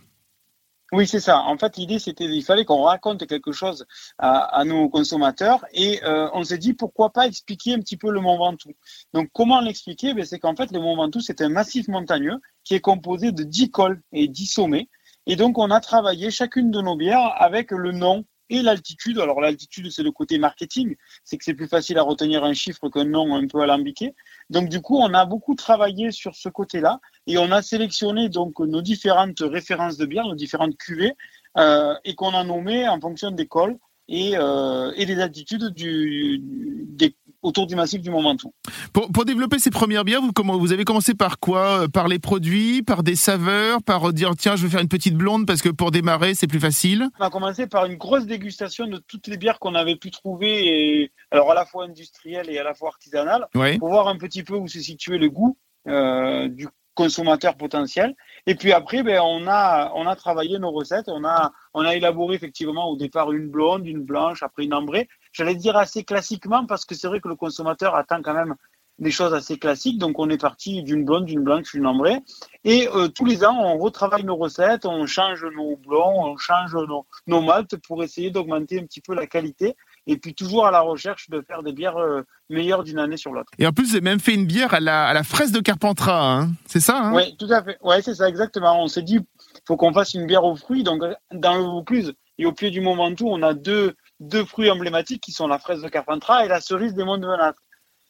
S5: Oui, c'est ça. En fait, l'idée, c'était il fallait qu'on raconte quelque chose à, à nos consommateurs et euh, on s'est dit pourquoi pas expliquer un petit peu le Mont Ventoux. Donc, comment l'expliquer? Ben, C'est qu'en fait, le Mont Ventoux, c'est un massif montagneux qui est composé de 10 cols et 10 sommets. Et donc, on a travaillé chacune de nos bières avec le nom et l'altitude. Alors, l'altitude, c'est le côté marketing. C'est que c'est plus facile à retenir un chiffre qu'un nom un peu alambiqué. Donc, du coup, on a beaucoup travaillé sur ce côté-là et on a sélectionné donc nos différentes références de bières, nos différentes cuvées, euh, et qu'on a nommées en fonction des cols et, euh, des altitudes du, des, autour du massif du Mont Ventoux.
S2: Pour, pour développer ces premières bières, vous, comment, vous avez commencé par quoi Euh, Par les produits, par des saveurs, par dire tiens, je vais faire une petite blonde parce que pour démarrer, c'est plus facile?
S5: On a commencé par une grosse dégustation de toutes les bières qu'on avait pu trouver, et, alors à la fois industrielles et à la fois artisanales, pour voir un petit peu où se situait le goût euh, du consommateur potentiel. Et puis après, ben, on a on a travaillé nos recettes, on a on a élaboré effectivement au départ une blonde, une blanche, après une ambrée. J'allais dire assez classiquement parce que c'est vrai que le consommateur attend quand même des choses assez classiques. Donc on est parti d'une blonde, d'une blanche, d'une ambrée. Et euh, tous les ans, on retravaille nos recettes, on change nos blonds, on change nos, nos maltes pour essayer d'augmenter un petit peu la qualité. Et puis toujours à la recherche de faire des bières euh, meilleures d'une année sur l'autre.
S2: Et en plus, vous avez même fait une bière à la, à la fraise de Carpentras, hein c'est ça hein?
S5: Oui, tout à fait. Ouais, c'est ça, exactement. On s'est dit, faut qu'on fasse une bière aux fruits. Donc, dans le Vaucluse et au pied du Mont Ventoux, on a deux, deux fruits emblématiques qui sont la fraise de Carpentras et la cerise des Monts de Venasque.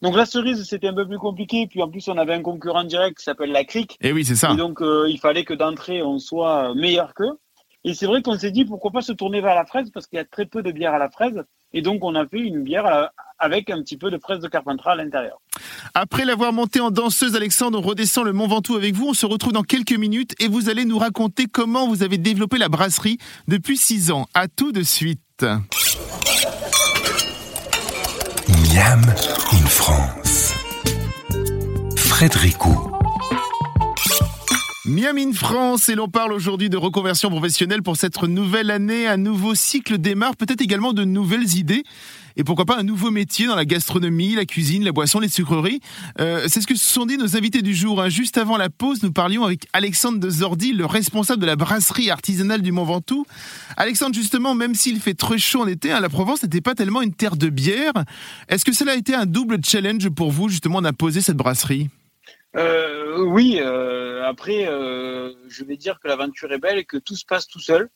S5: Donc, la cerise, c'était un peu plus compliqué. Puis, en plus, on avait un concurrent direct qui s'appelle la Crique.
S2: Et oui, c'est ça.
S5: Et donc, euh, il fallait que d'entrée, on soit meilleur qu'eux. Et c'est vrai qu'on s'est dit, pourquoi pas se tourner vers la fraise parce qu'il y a très peu de bières à la fraise. Et donc, on a fait une bière à- avec un petit peu de fraise de Carpentras à l'intérieur.
S2: Après l'avoir monté en danseuse, Alexandre, on redescend le Mont Ventoux avec vous. On se retrouve dans quelques minutes et vous allez nous raconter comment vous avez développé la brasserie depuis six ans. À tout de suite.
S1: Miam in France. Frédéric.
S2: Miami in France et l'on parle aujourd'hui de reconversion professionnelle pour cette nouvelle année. Un nouveau cycle démarre, peut-être également de nouvelles idées et pourquoi pas un nouveau métier dans la gastronomie, la cuisine, la boisson, les sucreries. Euh, c'est ce que se sont dit nos invités du jour. hein. Juste avant la pause, nous parlions avec Alexandre de Zordi, le responsable de la brasserie artisanale du Mont Ventoux. Alexandre, justement, même s'il fait très chaud en été, hein, la Provence n'était pas tellement une terre de bière. Est-ce que cela a été un double challenge pour vous, justement, d'imposer cette brasserie?
S5: Euh, oui, euh, après, je vais dire que l'aventure est belle et que tout se passe tout seul.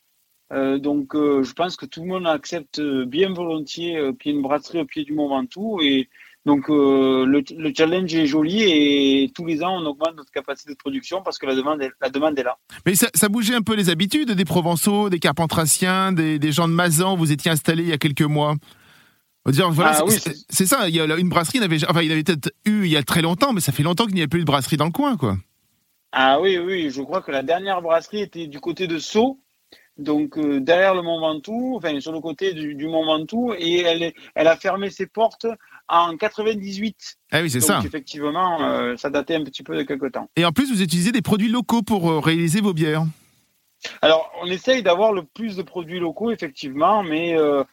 S5: Euh, donc, euh, je pense que tout le monde accepte bien volontiers euh, qu'il y ait une brasserie au pied du Mont Ventoux. Et donc, euh, le, le challenge est joli et tous les ans, on augmente notre capacité de production parce que la demande est, la demande est là.
S2: Mais ça, ça bougeait un peu les habitudes des Provençaux, des Carpentraciens, des, des gens de Mazan. Vous étiez installés il y a quelques mois. Dire, voilà,
S5: Ah
S2: c'est-
S5: oui,
S2: ça. Il y a une brasserie, il avait, enfin, il avait peut-être eu il y a très longtemps, mais ça fait longtemps qu'il n'y a plus de brasserie dans le coin, quoi.
S5: Ah oui, oui, je crois que la dernière brasserie était du côté de Sceaux, donc euh, derrière le Mont Ventoux, enfin sur le côté du, du Mont Ventoux, et elle, a fermé ses portes en 98.
S2: Ah oui, c'est
S5: donc
S2: ça.
S5: effectivement, euh, ça datait un petit peu de quelque temps.
S2: Et en plus, vous utilisez des produits locaux pour euh, réaliser vos bières.
S5: Alors, on essaye d'avoir le plus de produits locaux, effectivement, mais euh,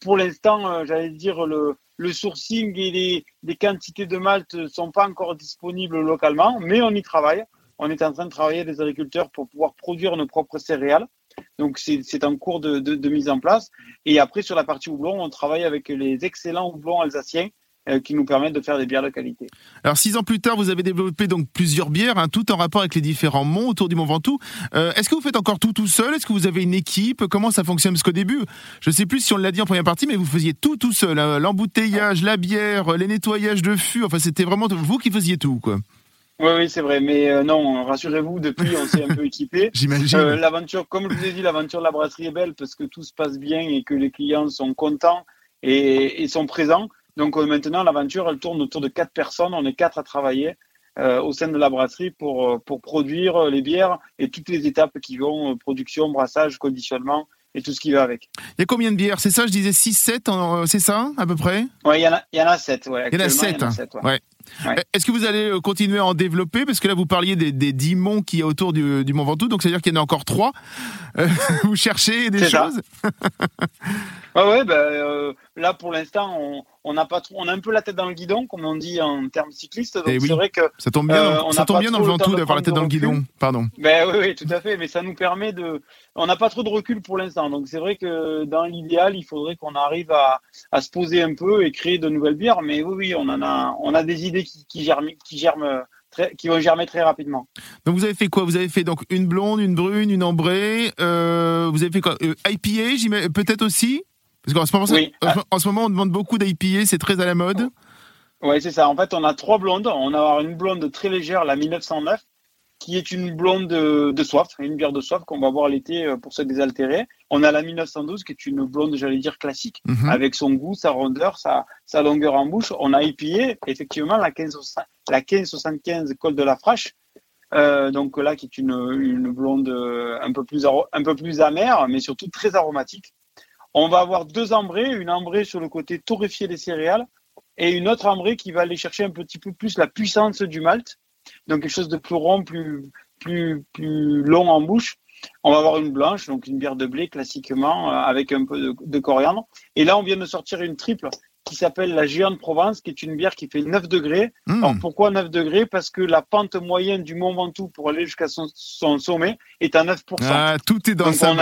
S5: pour l'instant, j'allais dire, le, le sourcing et les, les quantités de malt ne sont pas encore disponibles localement, mais on y travaille. On est en train de travailler avec des agriculteurs pour pouvoir produire nos propres céréales. Donc, c'est en cours de, de, de mise en place. Et après, sur la partie houblon, on travaille avec les excellents houblons alsaciens euh, qui nous permettent de faire des bières de qualité.
S2: Alors, six ans plus tard, vous avez développé donc plusieurs bières, hein, tout en rapport avec les différents monts autour du Mont Ventoux. Euh, Est-ce que vous faites encore tout tout seul? Est-ce que vous avez une équipe? Comment ça fonctionne? Parce qu'au début, je ne sais plus si on l'a dit en première partie, mais vous faisiez tout tout seul. hein. L'embouteillage, la bière, les nettoyages de fûts. Enfin, c'était vraiment vous qui faisiez tout, quoi.
S5: Oui, oui, c'est vrai. Mais euh, non, rassurez-vous, depuis, on s'est un peu [LAUGHS] équipé.
S2: J'imagine.
S5: Euh, l'aventure, comme je vous ai dit, l'aventure de la brasserie est belle parce que tout se passe bien et que les clients sont contents et, et sont présents. Donc euh, maintenant, l'aventure, elle tourne autour de quatre personnes. On est quatre à travailler au sein de la brasserie pour, pour produire les bières et toutes les étapes qui vont, production, brassage, conditionnement et tout ce qui va avec.
S2: Il y a combien de bières? C'est ça, je disais 6, 7, c'est ça, à peu près?
S5: Ouais, il y en a, il y en a sept. Ouais,
S2: Il y en a
S5: actuellement,
S2: 7.
S5: sept, ouais.
S2: Ouais.
S5: Ouais.
S2: Est-ce que vous allez euh, continuer à en développer? Parce que là, vous parliez des, des 10 monts qui y a autour du, du Mont Ventoux, donc c'est-à-dire qu'il y en a encore trois. Euh, [LAUGHS] vous cherchez des choses?
S5: Ouais, ouais, euh, là pour l'instant, on, on a pas trop, on a un peu la tête dans le guidon, comme on dit en termes cyclistes. Donc
S2: Eh oui.
S5: c'est vrai que,
S2: Ça tombe bien,
S5: Euh, on
S2: ça tombe bien dans le Ventoux d'avoir la tête dans le guidon. Pardon.
S5: ben oui, oui, tout à fait, mais ça nous permet de, on n'a pas trop de recul pour l'instant. Donc c'est vrai que dans l'idéal, il faudrait qu'on arrive à, à se poser un peu et créer de nouvelles bières. Mais oui, oui, on en a, on a des idées qui, qui germent, qui germent très, qui vont germer très rapidement.
S2: Donc vous avez fait quoi? Vous avez fait donc une blonde, une brune, une ambrée. euh, vous avez fait quoi? Euh, IPA, peut-être aussi? Parce qu'en ce moment,
S5: Oui.
S2: en, en ce moment, on demande beaucoup d'IPA, c'est très à la mode.
S5: Ouais, c'est ça. En fait, on a trois blondes. On a une blonde très légère, la 1909, qui est une blonde de, de soif, une bière de soif qu'on va boire l'été euh, pour se désaltérer. On a la 1912, qui est une blonde, j'allais dire, classique,
S2: Mhm.
S5: avec son goût, sa rondeur, sa, sa longueur en bouche. On a épié, effectivement, la 15, la 1575 Col de la Frache. Euh, donc là, qui est une, une blonde euh, un peu, plus un peu plus amère, mais surtout très aromatique. On va avoir deux ambrées, une ambrée sur le côté torréfié des céréales et une autre ambrée qui va aller chercher un petit peu plus la puissance du malt, donc quelque chose de plus rond, plus, plus, plus long en bouche. On va avoir une blanche, donc une bière de blé classiquement, euh, avec un peu de, de coriandre. Et là, on vient de sortir une triple qui s'appelle la Géante Provence, qui est une bière qui fait 9 degrés.
S2: Mmh.
S5: Alors pourquoi 9 degrés? Parce que la pente moyenne du Mont Ventoux pour aller jusqu'à son, son sommet est à 9%.
S2: Ah, tout est dans le sym-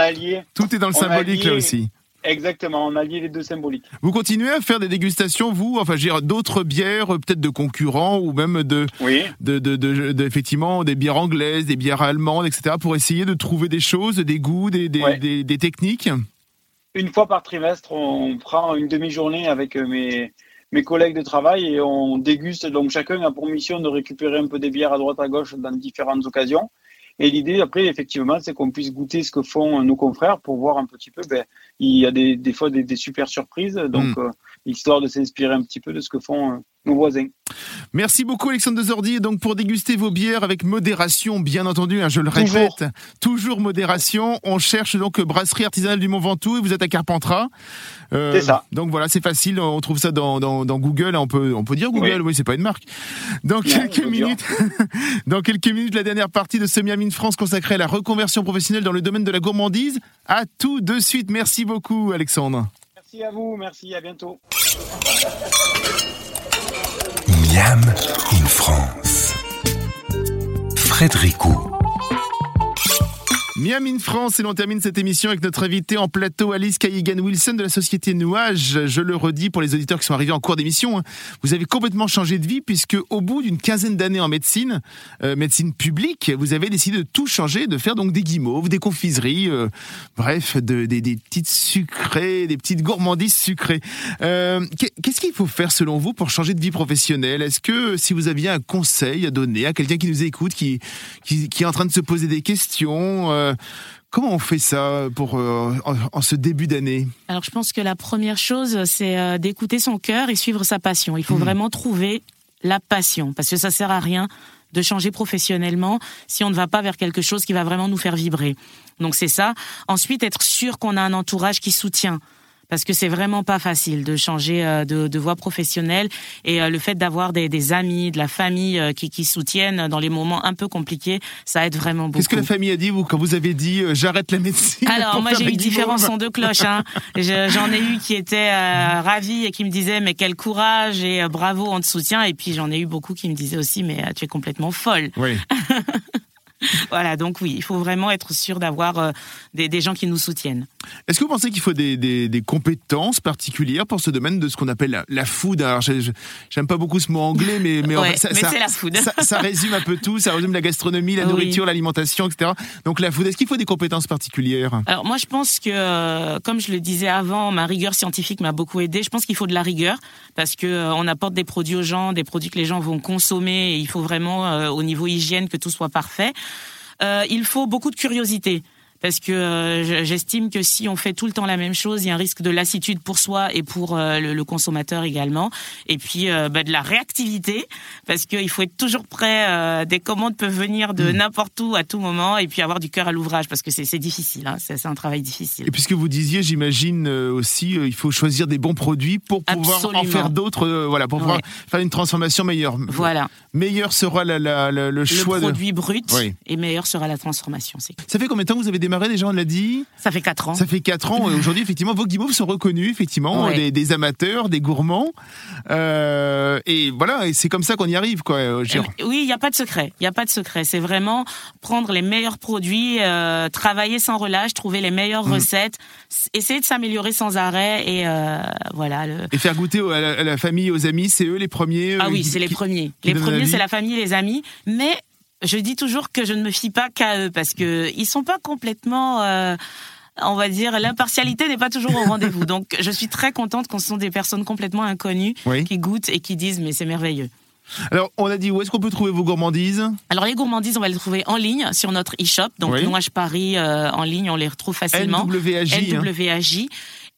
S2: tout est dans le symbolique là aussi.
S5: Exactement, on a lié les deux symboliques.
S2: Vous continuez à faire des dégustations, vous, enfin, je d'autres bières, euh, peut-être de concurrents ou même de,
S5: Oui.
S2: de, de, de- de- effectivement, des bières anglaises, des bières allemandes, etc., pour essayer de trouver des choses, des goûts, des, des,
S5: Ouais.
S2: des, des techniques?
S5: une fois par trimestre, on prend une demi-journée avec euh, mes, mes collègues de travail et on déguste. Donc chacun a pour mission de récupérer un peu des bières à droite à gauche dans différentes occasions. Et l'idée après, effectivement, c'est qu'on puisse goûter ce que font nos confrères pour voir un petit peu. Ben, il y a des, des fois des, des super surprises, donc euh, histoire de s'inspirer un petit peu de ce que font euh, nos voisins.
S2: Merci beaucoup Alexandre Dezordi. Et donc pour déguster vos bières avec modération, bien entendu, hein, je le
S5: Toujours.
S2: répète, toujours modération. On cherche donc brasserie artisanale du Mont Ventoux et vous êtes à Carpentras. Euh,
S5: C'est ça.
S2: Donc voilà, c'est facile. On trouve ça dans, dans, dans Google. On peut on peut dire Google. Oui, c'est pas une marque. Dans [LAUGHS] quelques minutes, [LAUGHS] dans quelques minutes, la dernière partie de ce Miami France consacrée à la reconversion professionnelle dans le domaine de la gourmandise. À tout de suite. Merci beaucoup Alexandre.
S5: Merci à vous, merci, à bientôt.
S1: Miam in France. Frédéricot.
S2: Miam in France et l'on termine cette émission avec notre invité en plateau Alice Kayigan-Wilson de la société Nouage. Je le redis pour les auditeurs qui sont arrivés en cours d'émission, hein. vous avez complètement changé de vie puisque au bout d'une quinzaine d'années en médecine, euh, médecine publique, vous avez décidé de tout changer, de faire donc des guimauves, des confiseries, euh, bref, de- des, petites sucrées, des petites gourmandises sucrées. Euh, qu'est- Qu'est-ce qu'il faut faire selon vous pour changer de vie professionnelle? Est-ce que si vous aviez un conseil à donner à quelqu'un qui nous écoute, qui est en train de se poser des questions, euh, comment on fait ça pour euh, en, en ce début d'année
S3: Alors je pense que la première chose, c'est euh, d'écouter son cœur et suivre sa passion. Il faut
S2: Mhm.
S3: vraiment trouver la passion, parce que ça sert à rien de changer professionnellement si on ne va pas vers quelque chose qui va vraiment nous faire vibrer. Donc c'est ça. Ensuite, être sûr qu'on a un entourage qui soutient. Parce que c'est vraiment pas facile de changer euh, de, de voie professionnelle et euh, le fait d'avoir des, des amis, de la famille euh, qui, qui soutiennent dans les moments un peu compliqués, ça aide vraiment beaucoup.
S2: Qu'est-ce que la famille a dit, vous, quand vous avez dit euh, j'arrête la médecine [LAUGHS]
S3: Alors moi j'ai eu différents sons de cloche. Hein. Je- J'en ai eu qui étaient euh, ravis et qui me disaient mais quel courage et euh, bravo on te soutient. Et puis j'en ai eu beaucoup qui me disaient aussi mais tu es complètement folle.
S2: Oui. [LAUGHS]
S3: Voilà donc oui il faut vraiment être sûr d'avoir des, des gens qui nous soutiennent.
S2: Est-ce que vous pensez qu'il faut des, des, des compétences particulières pour ce domaine de ce qu'on appelle la, la food? Alors, j'aime pas beaucoup ce mot anglais, mais, mais, en
S3: Ouais,
S2: fait, ça,
S3: mais
S2: ça-
S3: c'est la food.
S2: Ça, ça résume un peu tout. Ça résume la gastronomie, la
S3: Oui.
S2: nourriture, l'alimentation, etc. Donc la food, est-ce qu'il faut des compétences particulières?
S3: Alors moi je pense que euh, comme je le disais avant ma rigueur scientifique m'a beaucoup aidé. Je pense qu'il faut de la rigueur parce que euh, on apporte des produits aux gens, des produits que les gens vont consommer et il faut vraiment euh, au niveau hygiène que tout soit parfait. Euh, il faut beaucoup de curiosité. Parce que euh, j'estime que si on fait tout le temps la même chose, il y a un risque de lassitude pour soi et pour euh, le, consommateur également. Et puis euh, bah, de la réactivité, parce qu'il faut être toujours prêt. des commandes peuvent venir de mm. n'importe où à tout moment, et puis avoir du cœur à l'ouvrage, parce que c'est difficile. Hein, c'est un travail difficile.
S2: Et puisque vous disiez, j'imagine aussi, il faut choisir des bons produits pour pouvoir en faire d'autres. voilà, pour pouvoir faire une transformation meilleure.
S3: Voilà.
S2: Meilleur sera la, le choix.
S3: Le produit brut, et meilleur sera la transformation.
S2: Ça fait combien de temps que vous avez démarré déjà On l'a dit.
S3: Ça fait 4 ans.
S2: Ça fait 4 ans. Aujourd'hui, effectivement, vos guimauves sont reconnus, effectivement, des, amateurs, des gourmands. Euh, et voilà, et c'est comme ça qu'on y arrive, quoi. Euh,
S3: oui, il n'y a pas de secret. Il n'y a pas de secret. C'est vraiment prendre les meilleurs produits, euh, travailler sans relâche, trouver les meilleures mm. recettes, essayer de s'améliorer sans arrêt et voilà.
S2: Et faire goûter à la, famille, aux amis, c'est eux les premiers.
S3: Ah oui, c'est les premiers. Les premiers, c'est la famille, les amis. Mais je dis toujours que je ne me fie pas qu'à eux parce que ils sont pas complètement euh, on va dire, l'impartialité n'est pas toujours au rendez-vous. Donc, je suis très contente quand ce sont des personnes complètement inconnues qui goûtent et qui disent, mais c'est merveilleux.
S2: Alors, on a dit où est-ce qu'on peut trouver vos gourmandises
S3: Alors, les gourmandises, on va les trouver en ligne sur notre e-shop. Donc, oui. Paris euh, en ligne, on les retrouve facilement.
S2: NWAJ.
S3: NWAJ.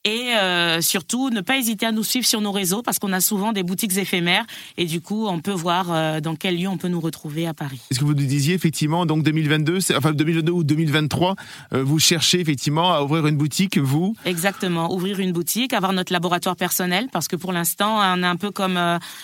S3: Et euh, surtout, ne pas hésiter à nous suivre sur nos réseaux parce qu'on a souvent des boutiques éphémères et du coup, on peut voir euh, dans quel lieu on peut nous retrouver à Paris.
S2: Est-ce que vous nous disiez effectivement, donc 2022, enfin 2022 ou 2023, euh, vous cherchez effectivement à ouvrir une boutique, vous?
S3: Exactement, ouvrir une boutique, avoir notre laboratoire personnel parce que pour l'instant, on est un peu comme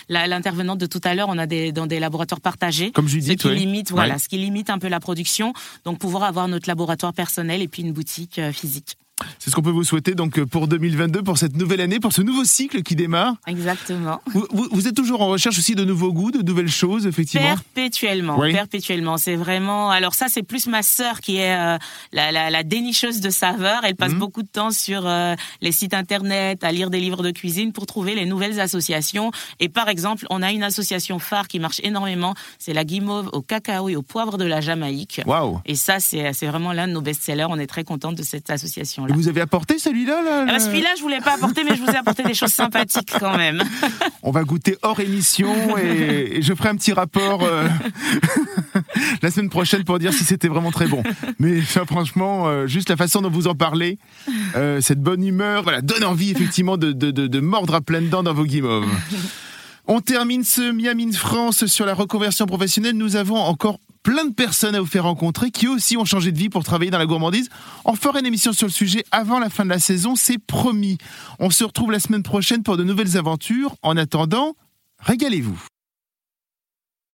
S3: l'intervenante de tout à l'heure, on a des, dans des laboratoires partagés.
S2: Comme Judith,
S3: ce qui limite, voilà, ce qui limite un peu la production. Donc pouvoir avoir notre laboratoire personnel et puis une boutique physique.
S2: C'est ce qu'on peut vous souhaiter donc pour 2022, pour cette nouvelle année, pour ce nouveau cycle qui démarre.
S3: Exactement.
S2: Vous, êtes toujours en recherche aussi de nouveaux goûts, de nouvelles choses, effectivement?
S3: Perpétuellement, perpétuellement. C'est vraiment. Alors ça, c'est plus ma sœur qui est euh, la, dénicheuse de saveurs. Elle passe mhm. beaucoup de temps sur euh, les sites internet, à lire des livres de cuisine pour trouver les nouvelles associations. Et par exemple, on a une association phare qui marche énormément. C'est la guimauve au cacao et au poivre de la Jamaïque.
S2: Waouh.
S3: Et ça, c'est vraiment l'un de nos best-sellers. On est très contente de cette association.
S2: Vous avez apporté celui-là là,
S3: ah bah, Celui-là, je voulais pas apporter, mais je vous ai apporté des choses sympathiques quand même. [LAUGHS]
S2: On va goûter hors émission et, je ferai un petit rapport euh, [LAUGHS] la semaine prochaine pour dire si c'était vraiment très bon. Mais franchement, euh, juste la façon dont vous en parlez, euh, cette bonne humeur, voilà, donne envie effectivement de, de, de, mordre à pleines dents dans vos guimauves. On termine ce Miami France sur la reconversion professionnelle. Nous avons encore plein de personnes à vous faire rencontrer qui aussi ont changé de vie pour travailler dans la gourmandise. On fera une émission sur le sujet avant la fin de la saison, c'est promis. On se retrouve la semaine prochaine pour de nouvelles aventures. En attendant, régalez-vous.